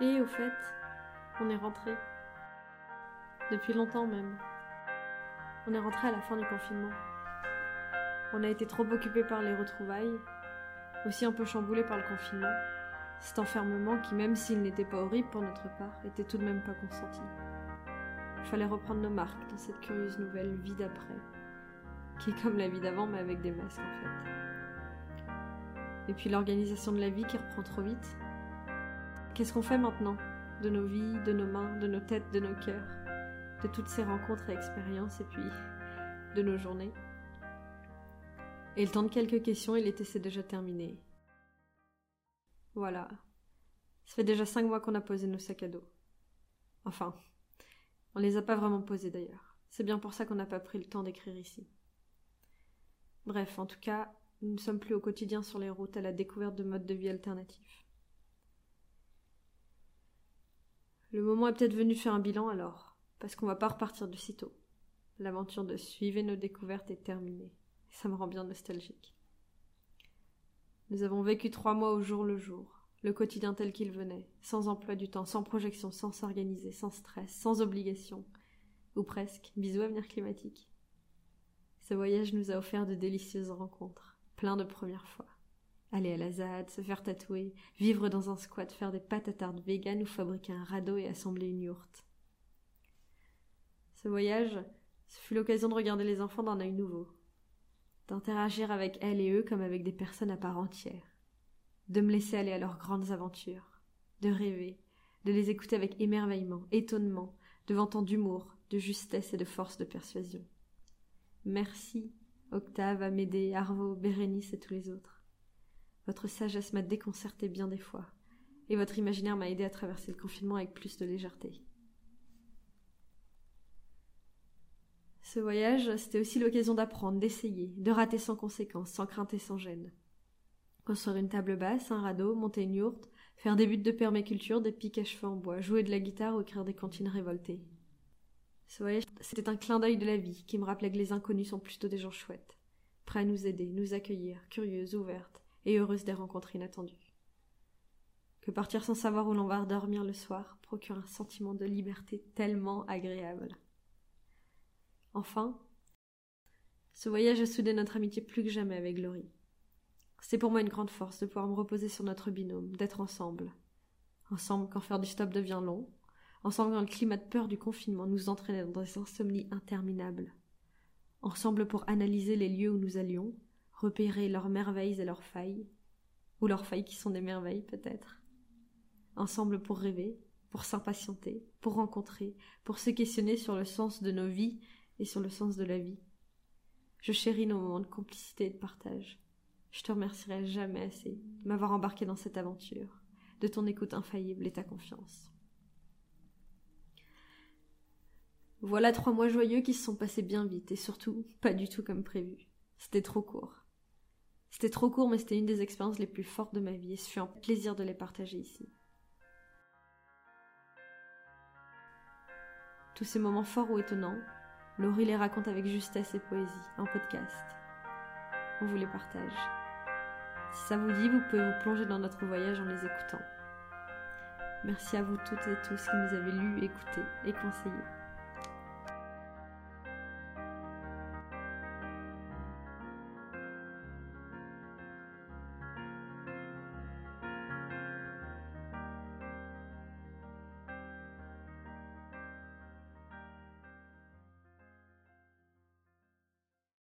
Et au fait, on est rentré. Depuis longtemps même. On est rentré à la fin du confinement. On a été trop occupés par les retrouvailles, aussi un peu chamboulés par le confinement. Cet enfermement qui, même s'il n'était pas horrible pour notre part, était tout de même pas consenti. Il fallait reprendre nos marques dans cette curieuse nouvelle vie d'après, qui est comme la vie d'avant mais avec des masques en fait. Et puis l'organisation de la vie qui reprend trop vite, Qu'est-ce qu'on fait maintenant De nos vies, de nos mains, de nos têtes, de nos cœurs, de toutes ces rencontres et expériences, et puis de nos journées? Et le temps de quelques questions, il était déjà terminé. Voilà. Ça fait déjà cinq mois qu'on a posé nos sacs à dos. Enfin, on les a pas vraiment posés d'ailleurs. C'est bien pour ça qu'on n'a pas pris le temps d'écrire ici. Bref, en tout cas, nous ne sommes plus au quotidien sur les routes à la découverte de modes de vie alternatifs. Le moment est peut-être venu de faire un bilan alors, parce qu'on va pas repartir de sitôt. L'aventure de suivre nos découvertes est terminée. Ça me rend bien nostalgique. Nous avons vécu trois mois au jour le jour, le quotidien tel qu'il venait, sans emploi du temps, sans projection, sans s'organiser, sans stress, sans obligation, ou presque, bisous avenir climatique. Ce voyage nous a offert de délicieuses rencontres, plein de premières fois aller à la ZAD, se faire tatouer, vivre dans un squat, faire des pâtes à vegan ou fabriquer un radeau et assembler une yourte. Ce voyage, ce fut l'occasion de regarder les enfants d'un œil nouveau, d'interagir avec elles et eux comme avec des personnes à part entière, de me laisser aller à leurs grandes aventures, de rêver, de les écouter avec émerveillement, étonnement, devant tant d'humour, de justesse et de force de persuasion. Merci, Octave, Amédée, Arvo, Bérénice et tous les autres. Votre sagesse m'a déconcerté bien des fois, et votre imaginaire m'a aidé à traverser le confinement avec plus de légèreté. Ce voyage, c'était aussi l'occasion d'apprendre, d'essayer, de rater sans conséquence, sans crainte et sans gêne. Construire une table basse, un radeau, monter une yourte, faire des buts de permaculture, des piques à cheveux en bois, jouer de la guitare ou écrire des cantines révoltées. Ce voyage, c'était un clin d'œil de la vie qui me rappelait que les inconnus sont plutôt des gens chouettes, prêts à nous aider, nous accueillir, curieuses, ouvertes, et heureuse des rencontres inattendues. Que partir sans savoir où l'on va dormir le soir procure un sentiment de liberté tellement agréable. Enfin, ce voyage a soudé notre amitié plus que jamais avec Laurie. C'est pour moi une grande force de pouvoir me reposer sur notre binôme, d'être ensemble. Ensemble quand faire du stop devient long, ensemble quand le climat de peur du confinement nous entraînait dans des insomnies interminables, ensemble pour analyser les lieux où nous allions, repérer leurs merveilles et leurs failles, ou leurs failles qui sont des merveilles peut-être. Ensemble pour rêver, pour s'impatienter, pour rencontrer, pour se questionner sur le sens de nos vies et sur le sens de la vie. Je chéris nos moments de complicité et de partage. Je te remercierai jamais assez de m'avoir embarqué dans cette aventure, de ton écoute infaillible et ta confiance. Voilà trois mois joyeux qui se sont passés bien vite et surtout pas du tout comme prévu. C'était trop court. C'était trop court, mais c'était une des expériences les plus fortes de ma vie et ce fut un plaisir de les partager ici. Tous ces moments forts ou étonnants, Laurie les raconte avec justesse et poésie en podcast. On vous les partage. Si ça vous dit, vous pouvez vous plonger dans notre voyage en les écoutant. Merci à vous toutes et tous qui nous avez lus, écoutés et conseillés.